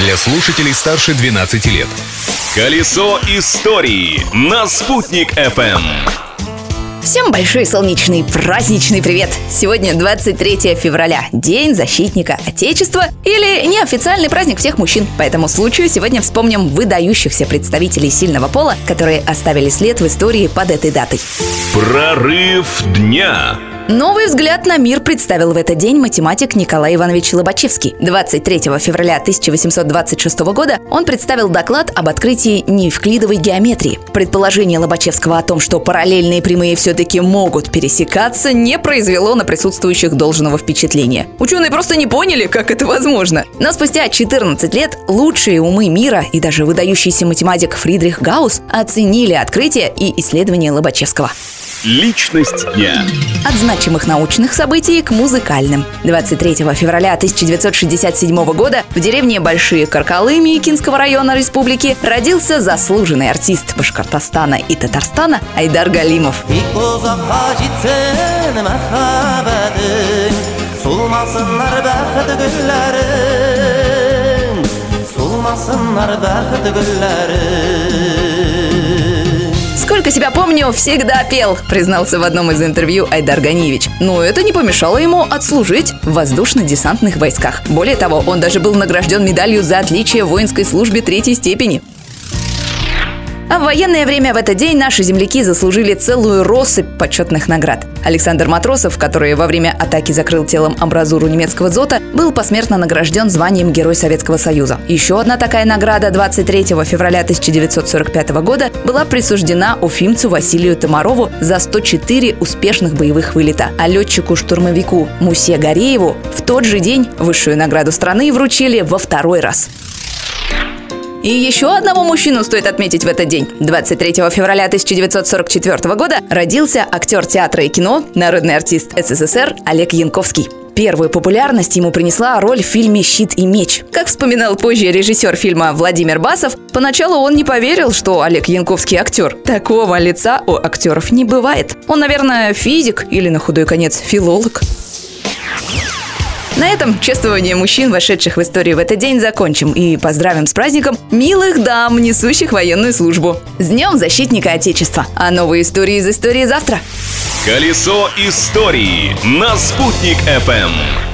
для слушателей старше 12 лет. Колесо истории на «Спутник FM. Всем большой солнечный праздничный привет! Сегодня 23 февраля, День защитника Отечества или неофициальный праздник всех мужчин. По этому случаю сегодня вспомним выдающихся представителей сильного пола, которые оставили след в истории под этой датой. Прорыв дня. Новый взгляд на мир представил в этот день математик Николай Иванович Лобачевский. 23 февраля 1826 года он представил доклад об открытии неевклидовой геометрии. Предположение Лобачевского о том, что параллельные прямые все-таки могут пересекаться, не произвело на присутствующих должного впечатления. Ученые просто не поняли, как это возможно. Но спустя 14 лет лучшие умы мира и даже выдающийся математик Фридрих Гаусс оценили открытие и исследования Лобачевского. Личность дня. От значимых научных событий к музыкальным. 23 февраля 1967 года в деревне Большие Каркалы Микинского района республики родился заслуженный артист Башкортостана и Татарстана Айдар Галимов. Сколько себя помню, всегда пел, признался в одном из интервью Айдар Ганиевич. Но это не помешало ему отслужить в воздушно-десантных войсках. Более того, он даже был награжден медалью за отличие в воинской службе третьей степени. А в военное время в этот день наши земляки заслужили целую россыпь почетных наград. Александр Матросов, который во время атаки закрыл телом амбразуру немецкого дзота, был посмертно награжден званием Герой Советского Союза. Еще одна такая награда 23 февраля 1945 года была присуждена уфимцу Василию Тамарову за 104 успешных боевых вылета, а летчику-штурмовику Мусе Горееву в тот же день высшую награду страны вручили во второй раз. И еще одного мужчину стоит отметить в этот день. 23 февраля 1944 года родился актер театра и кино, народный артист СССР Олег Янковский. Первую популярность ему принесла роль в фильме «Щит и меч». Как вспоминал позже режиссер фильма Владимир Басов, поначалу он не поверил, что Олег Янковский актер. Такого лица у актеров не бывает. Он, наверное, физик или, на худой конец, филолог. На этом чествование мужчин, вошедших в историю в этот день, закончим и поздравим с праздником милых дам, несущих военную службу. С Днем Защитника Отечества! А новые истории из истории завтра. Колесо истории на «Спутник FM.